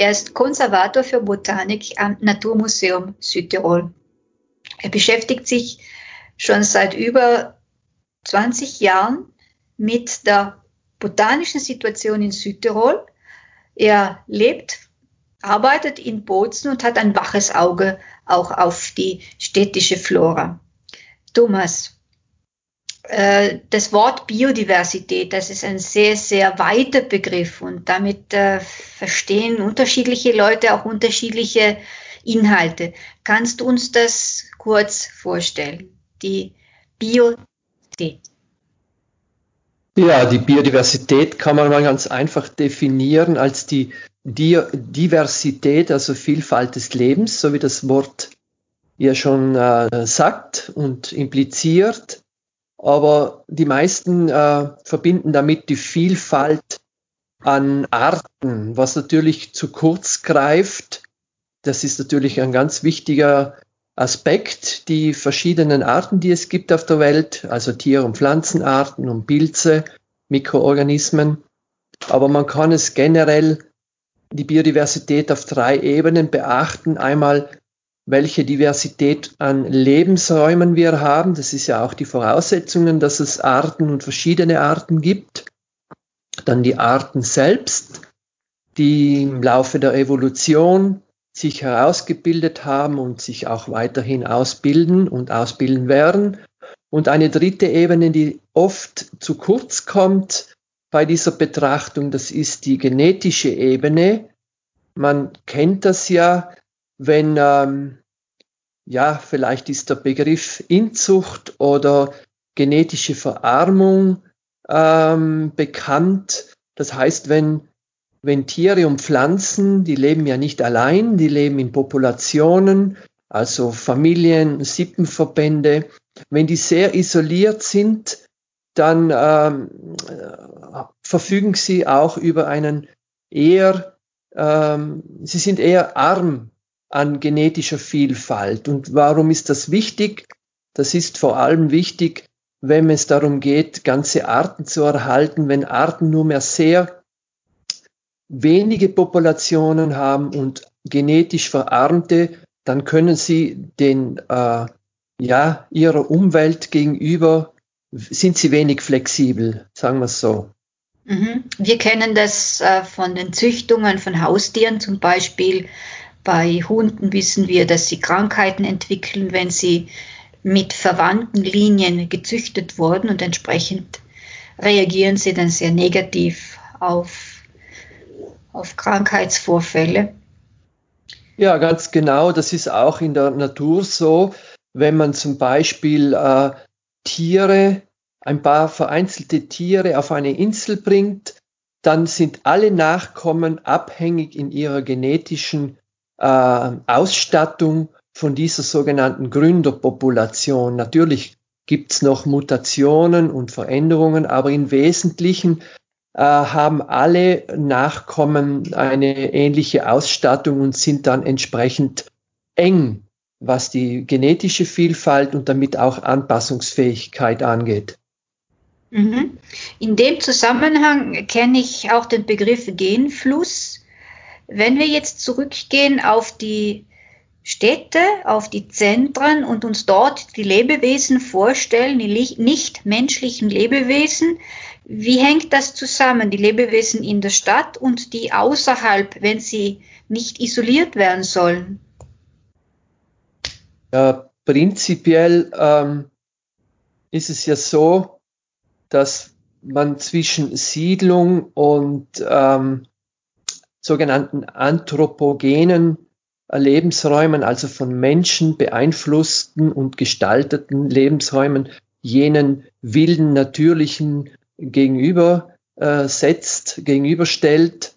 Er ist Konservator für Botanik am Naturmuseum Südtirol. Er beschäftigt sich schon seit über 20 Jahren mit der botanischen Situation in Südtirol. Er lebt, arbeitet in Bozen und hat ein waches Auge auch auf die städtische Flora. Thomas, das Wort Biodiversität, das ist ein sehr, sehr weiter Begriff und damit äh, verstehen unterschiedliche Leute auch unterschiedliche Inhalte. Kannst du uns das kurz vorstellen? Die Biodiversität. Ja, die Biodiversität kann man mal ganz einfach definieren als die Diversität, also Vielfalt des Lebens, so wie das Wort ja schon äh, sagt und impliziert. Aber die meisten äh, verbinden damit die Vielfalt an Arten, was natürlich zu kurz greift. Das ist natürlich ein ganz wichtiger Aspekt, die verschiedenen Arten, die es gibt auf der Welt, also Tier- und Pflanzenarten und Pilze, Mikroorganismen. Aber man kann es generell die Biodiversität auf drei Ebenen beachten. Einmal, welche Diversität an Lebensräumen wir haben. Das ist ja auch die Voraussetzungen, dass es Arten und verschiedene Arten gibt. Dann die Arten selbst, die im Laufe der Evolution sich herausgebildet haben und sich auch weiterhin ausbilden und ausbilden werden. Und eine dritte Ebene, die oft zu kurz kommt bei dieser Betrachtung, das ist die genetische Ebene. Man kennt das ja, wenn, ähm, ja, vielleicht ist der Begriff Inzucht oder genetische Verarmung ähm, bekannt. Das heißt, wenn wenn Tiere und Pflanzen, die leben ja nicht allein, die leben in Populationen, also Familien, Sippenverbände, wenn die sehr isoliert sind, dann ähm, verfügen sie auch über einen eher, ähm, sie sind eher arm an genetischer Vielfalt. Und warum ist das wichtig? Das ist vor allem wichtig, wenn es darum geht, ganze Arten zu erhalten, wenn Arten nur mehr sehr wenige Populationen haben und genetisch verarmte, dann können sie den, äh, ja, ihrer Umwelt gegenüber, sind sie wenig flexibel, sagen wir es so. Mhm. Wir kennen das äh, von den Züchtungen von Haustieren, zum Beispiel bei Hunden wissen wir, dass sie Krankheiten entwickeln, wenn sie mit verwandten Linien gezüchtet wurden und entsprechend reagieren sie dann sehr negativ auf auf Krankheitsvorfälle. Ja, ganz genau. Das ist auch in der Natur so. Wenn man zum Beispiel äh, Tiere, ein paar vereinzelte Tiere auf eine Insel bringt, dann sind alle Nachkommen abhängig in ihrer genetischen äh, Ausstattung von dieser sogenannten Gründerpopulation. Natürlich gibt's noch Mutationen und Veränderungen, aber im Wesentlichen äh, haben alle Nachkommen eine ähnliche Ausstattung und sind dann entsprechend eng, was die genetische Vielfalt und damit auch Anpassungsfähigkeit angeht. Mhm. In dem Zusammenhang kenne ich auch den Begriff Genfluss. Wenn wir jetzt zurückgehen auf die Städte, auf die Zentren und uns dort die Lebewesen vorstellen, die nicht menschlichen Lebewesen, wie hängt das zusammen, die Lebewesen in der Stadt und die außerhalb, wenn sie nicht isoliert werden sollen? Ja, prinzipiell ähm, ist es ja so, dass man zwischen Siedlung und ähm, sogenannten anthropogenen Lebensräumen, also von Menschen beeinflussten und gestalteten Lebensräumen, jenen wilden, natürlichen gegenüber äh, gegenüberstellt.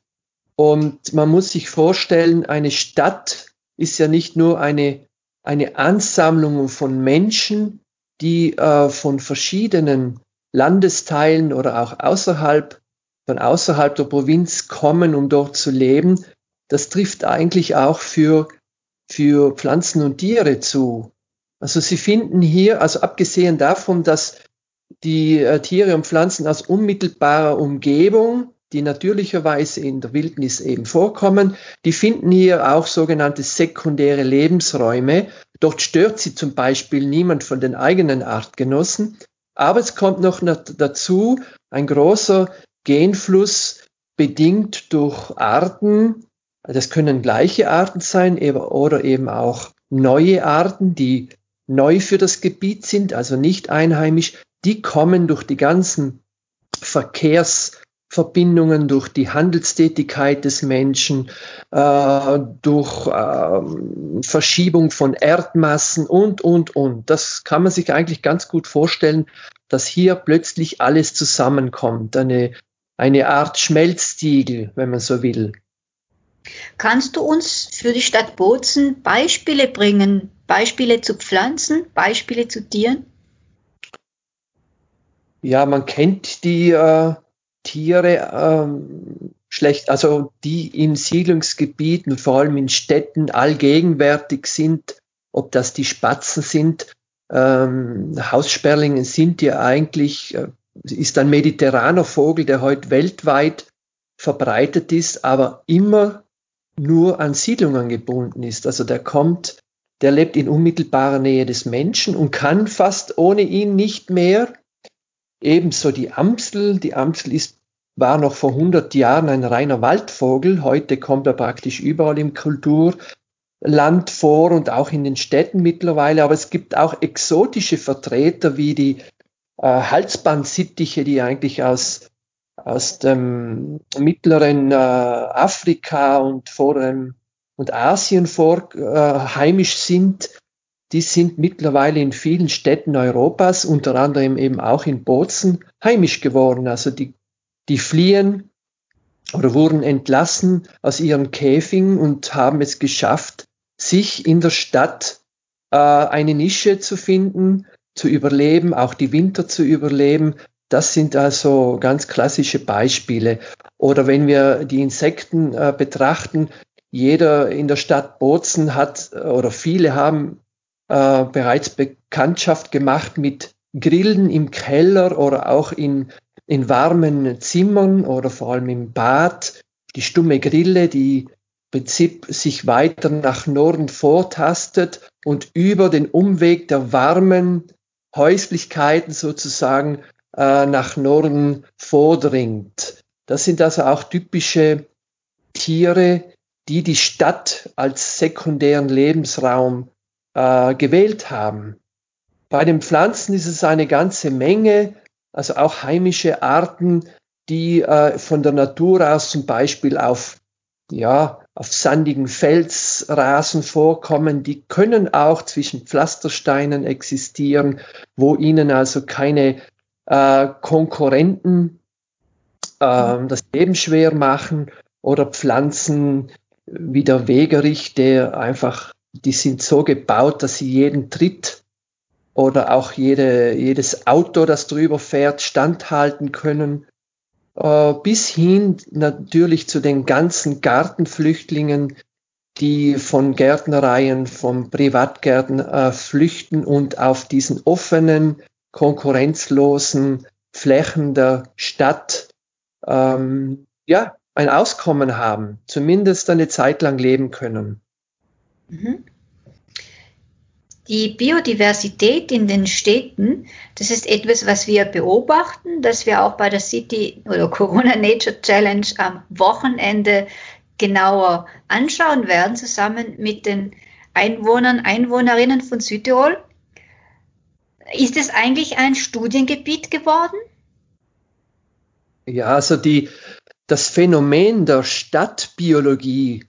Und man muss sich vorstellen, eine Stadt ist ja nicht nur eine, eine Ansammlung von Menschen, die äh, von verschiedenen Landesteilen oder auch außerhalb, von außerhalb der Provinz kommen, um dort zu leben. Das trifft eigentlich auch für, für Pflanzen und Tiere zu. Also Sie finden hier, also abgesehen davon, dass die äh, Tiere und Pflanzen aus unmittelbarer Umgebung die natürlicherweise in der Wildnis eben vorkommen, die finden hier auch sogenannte sekundäre Lebensräume. Dort stört sie zum Beispiel niemand von den eigenen Artgenossen. Aber es kommt noch dazu ein großer Genfluss bedingt durch Arten, das können gleiche Arten sein oder eben auch neue Arten, die neu für das Gebiet sind, also nicht einheimisch, die kommen durch die ganzen Verkehrsverbindungen, durch die Handelstätigkeit des Menschen, äh, durch äh, Verschiebung von Erdmassen und, und, und. Das kann man sich eigentlich ganz gut vorstellen, dass hier plötzlich alles zusammenkommt. Eine, eine Art Schmelztiegel, wenn man so will. Kannst du uns für die Stadt Bozen Beispiele bringen? Beispiele zu Pflanzen, Beispiele zu Tieren? Ja, man kennt die äh, Tiere ähm, schlecht, also die in Siedlungsgebieten, vor allem in Städten, allgegenwärtig sind, ob das die Spatzen sind. Ähm, Haussperlingen sind ja eigentlich, äh, ist ein mediterraner Vogel, der heute weltweit verbreitet ist, aber immer nur an Siedlungen gebunden ist. Also der kommt, der lebt in unmittelbarer Nähe des Menschen und kann fast ohne ihn nicht mehr Ebenso die Amsel. Die Amsel ist, war noch vor 100 Jahren ein reiner Waldvogel. Heute kommt er praktisch überall im Kulturland vor und auch in den Städten mittlerweile. Aber es gibt auch exotische Vertreter wie die äh, Halsbandsittiche, die eigentlich aus, aus dem mittleren äh, Afrika und vor dem und Asien vor, äh, heimisch sind die sind mittlerweile in vielen Städten Europas, unter anderem eben auch in Bozen, heimisch geworden. Also die, die fliehen oder wurden entlassen aus ihren Käfigen und haben es geschafft, sich in der Stadt äh, eine Nische zu finden, zu überleben, auch die Winter zu überleben. Das sind also ganz klassische Beispiele. Oder wenn wir die Insekten äh, betrachten, jeder in der Stadt Bozen hat oder viele haben äh, bereits Bekanntschaft gemacht mit Grillen im Keller oder auch in, in warmen Zimmern oder vor allem im Bad. Die stumme Grille, die im Prinzip sich weiter nach Norden vortastet und über den Umweg der warmen Häuslichkeiten sozusagen äh, nach Norden vordringt. Das sind also auch typische Tiere, die die Stadt als sekundären Lebensraum äh, gewählt haben. Bei den Pflanzen ist es eine ganze Menge, also auch heimische Arten, die äh, von der Natur aus zum Beispiel auf, ja, auf sandigen Felsrasen vorkommen. Die können auch zwischen Pflastersteinen existieren, wo ihnen also keine äh, Konkurrenten äh, das Leben schwer machen oder Pflanzen wie der Wegerich, der einfach die sind so gebaut, dass sie jeden Tritt oder auch jede, jedes Auto, das drüber fährt, standhalten können. Äh, bis hin natürlich zu den ganzen Gartenflüchtlingen, die von Gärtnereien, von Privatgärten äh, flüchten und auf diesen offenen, konkurrenzlosen Flächen der Stadt ähm, ja, ein Auskommen haben, zumindest eine Zeit lang leben können. Mhm. Die Biodiversität in den Städten, das ist etwas, was wir beobachten, dass wir auch bei der City oder Corona Nature Challenge am Wochenende genauer anschauen werden, zusammen mit den Einwohnern, Einwohnerinnen von Südtirol. Ist es eigentlich ein Studiengebiet geworden? Ja, also die, das Phänomen der Stadtbiologie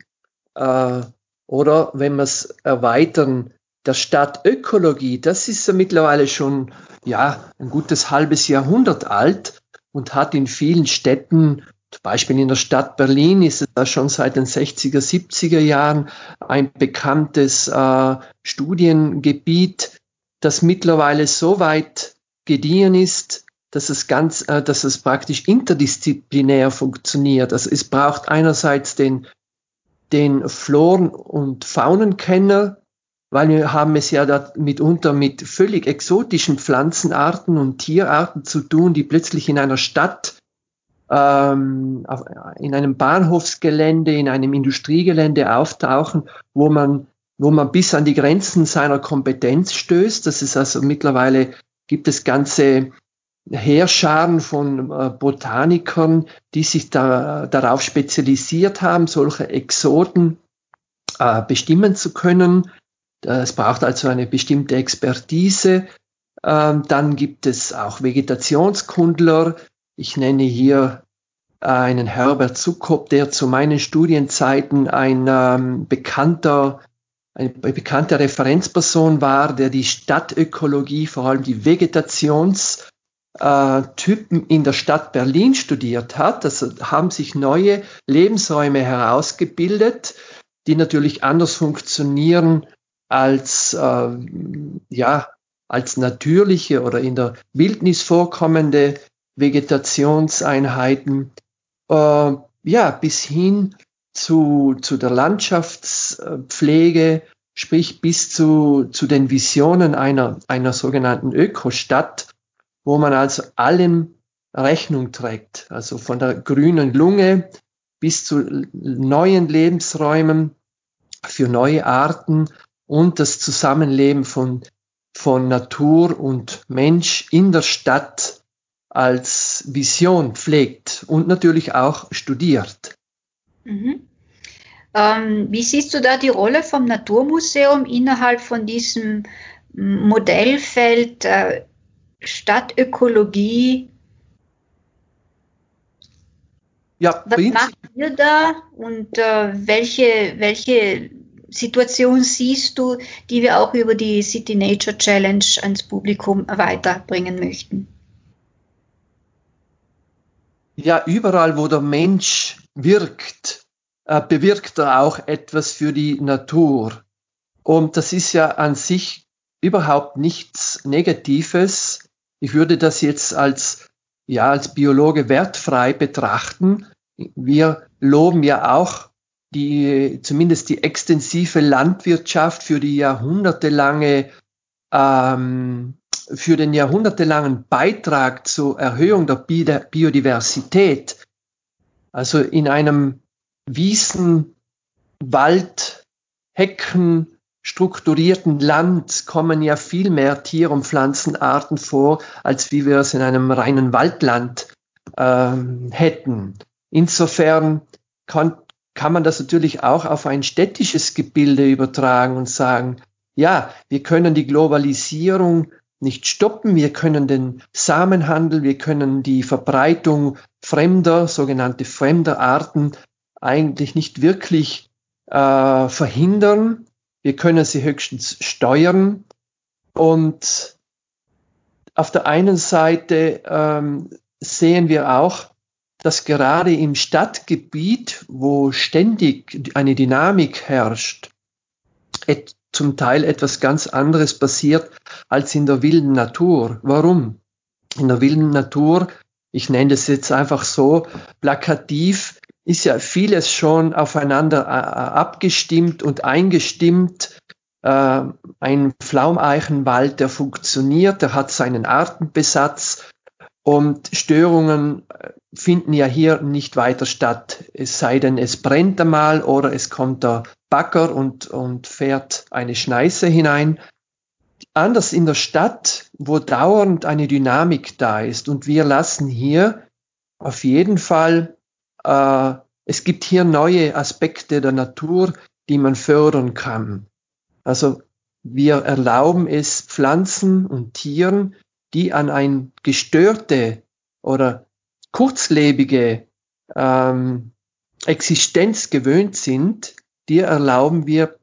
äh, oder wenn wir es erweitern, der Stadtökologie, das ist ja mittlerweile schon ja, ein gutes halbes Jahrhundert alt und hat in vielen Städten, zum Beispiel in der Stadt Berlin, ist es da schon seit den 60er, 70er Jahren ein bekanntes äh, Studiengebiet, das mittlerweile so weit gediehen ist, dass es ganz, äh, dass es praktisch interdisziplinär funktioniert. Also es braucht einerseits den den Floren- und Faunenkenner, weil wir haben es ja mitunter mit völlig exotischen Pflanzenarten und Tierarten zu tun, die plötzlich in einer Stadt ähm, in einem Bahnhofsgelände, in einem Industriegelände auftauchen, wo man, wo man bis an die Grenzen seiner Kompetenz stößt. Das ist also mittlerweile gibt es ganze Heerscharen von äh, Botanikern, die sich da, darauf spezialisiert haben, solche Exoten äh, bestimmen zu können. Es braucht also eine bestimmte Expertise. Ähm, dann gibt es auch Vegetationskundler. Ich nenne hier einen Herbert Zuckop, der zu meinen Studienzeiten ein ähm, bekannter eine bekannte Referenzperson war, der die Stadtökologie, vor allem die Vegetationstypen in der Stadt Berlin studiert hat. Also haben sich neue Lebensräume herausgebildet, die natürlich anders funktionieren als, äh, ja, als natürliche oder in der Wildnis vorkommende Vegetationseinheiten, äh, ja, bis hin zu, zu der Landschaftspflege, sprich bis zu, zu den Visionen einer, einer sogenannten Ökostadt, wo man also allem Rechnung trägt, also von der grünen Lunge bis zu neuen Lebensräumen für neue Arten und das Zusammenleben von, von Natur und Mensch in der Stadt als Vision pflegt und natürlich auch studiert. Mhm. Ähm, wie siehst du da die Rolle vom Naturmuseum innerhalb von diesem Modellfeld äh, Stadtökologie? Ja, Was macht ihr da und äh, welche, welche Situation siehst du, die wir auch über die City Nature Challenge ans Publikum weiterbringen möchten? Ja, überall, wo der Mensch wirkt, äh, bewirkt er auch etwas für die Natur. Und das ist ja an sich überhaupt nichts Negatives. Ich würde das jetzt als, ja, als Biologe wertfrei betrachten. Wir loben ja auch die, zumindest die extensive Landwirtschaft für die jahrhundertelange, ähm, für den jahrhundertelangen Beitrag zur Erhöhung der Biodiversität. Also in einem Wiesen, Wald, Hecken, strukturierten Land kommen ja viel mehr Tier- und Pflanzenarten vor, als wie wir es in einem reinen Waldland ähm, hätten. Insofern kann, kann man das natürlich auch auf ein städtisches Gebilde übertragen und sagen, ja, wir können die Globalisierung nicht stoppen. Wir können den Samenhandel, wir können die Verbreitung fremder, sogenannte fremder Arten eigentlich nicht wirklich äh, verhindern. Wir können sie höchstens steuern. Und auf der einen Seite ähm, sehen wir auch, dass gerade im Stadtgebiet, wo ständig eine Dynamik herrscht, zum Teil etwas ganz anderes passiert als in der wilden Natur. Warum? In der wilden Natur, ich nenne das jetzt einfach so plakativ, ist ja vieles schon aufeinander äh, abgestimmt und eingestimmt. Äh, ein Pflaumeichenwald, der funktioniert, der hat seinen Artenbesatz und Störungen äh, finden ja hier nicht weiter statt. Es sei denn, es brennt einmal oder es kommt der Bagger und, und fährt eine Schneise hinein. Anders in der Stadt, wo dauernd eine Dynamik da ist. Und wir lassen hier auf jeden Fall, äh, es gibt hier neue Aspekte der Natur, die man fördern kann. Also wir erlauben es Pflanzen und Tieren, die an ein gestörte oder kurzlebige ähm, Existenz gewöhnt sind, dir erlauben wir,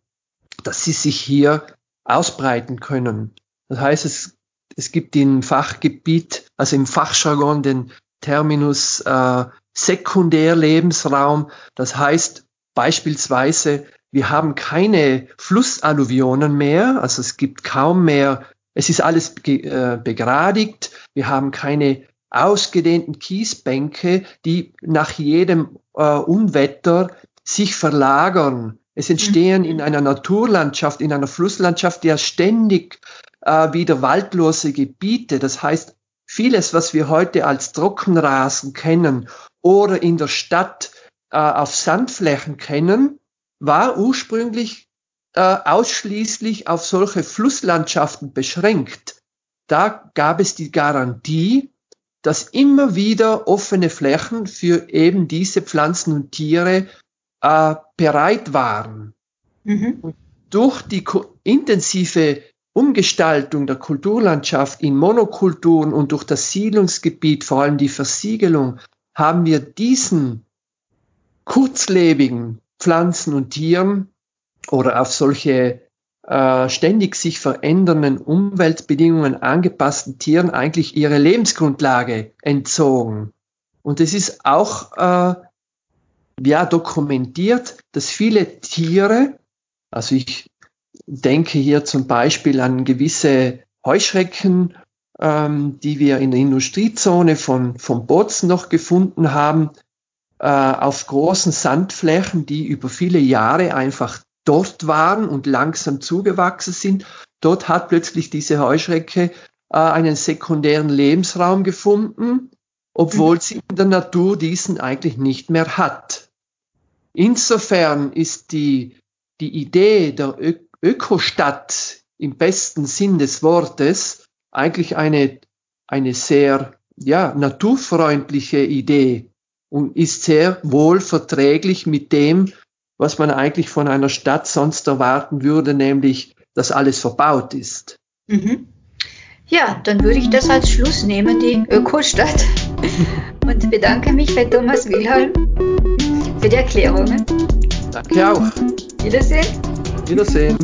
dass sie sich hier ausbreiten können. Das heißt, es, es gibt im Fachgebiet, also im Fachjargon den Terminus äh, Sekundärlebensraum. Das heißt beispielsweise, wir haben keine Flussalluvionen mehr, also es gibt kaum mehr, es ist alles äh, begradigt, wir haben keine ausgedehnten Kiesbänke, die nach jedem äh, Unwetter sich verlagern. Es entstehen in einer Naturlandschaft, in einer Flusslandschaft ja ständig äh, wieder waldlose Gebiete. Das heißt, vieles, was wir heute als Trockenrasen kennen oder in der Stadt äh, auf Sandflächen kennen, war ursprünglich äh, ausschließlich auf solche Flusslandschaften beschränkt. Da gab es die Garantie, dass immer wieder offene Flächen für eben diese Pflanzen und Tiere äh, bereit waren. Mhm. Durch die intensive Umgestaltung der Kulturlandschaft in Monokulturen und durch das Siedlungsgebiet, vor allem die Versiegelung, haben wir diesen kurzlebigen Pflanzen und Tieren oder auf solche äh, ständig sich verändernden Umweltbedingungen angepassten Tieren eigentlich ihre Lebensgrundlage entzogen. Und es ist auch äh, ja, dokumentiert, dass viele Tiere, also ich denke hier zum Beispiel an gewisse Heuschrecken, ähm, die wir in der Industriezone von, von Bozen noch gefunden haben, äh, auf großen Sandflächen, die über viele Jahre einfach dort waren und langsam zugewachsen sind. Dort hat plötzlich diese Heuschrecke äh, einen sekundären Lebensraum gefunden, obwohl mhm. sie in der Natur diesen eigentlich nicht mehr hat. Insofern ist die, die Idee der Ö Ökostadt im besten Sinn des Wortes eigentlich eine, eine sehr ja, naturfreundliche Idee und ist sehr wohl verträglich mit dem, was man eigentlich von einer Stadt sonst erwarten würde, nämlich, dass alles verbaut ist. Mhm. Ja, dann würde ich das als Schluss nehmen, die Ökostadt. Und bedanke mich bei Thomas Wilhelm für die Erklärungen. Danke auch. Wiedersehen. Wiedersehen.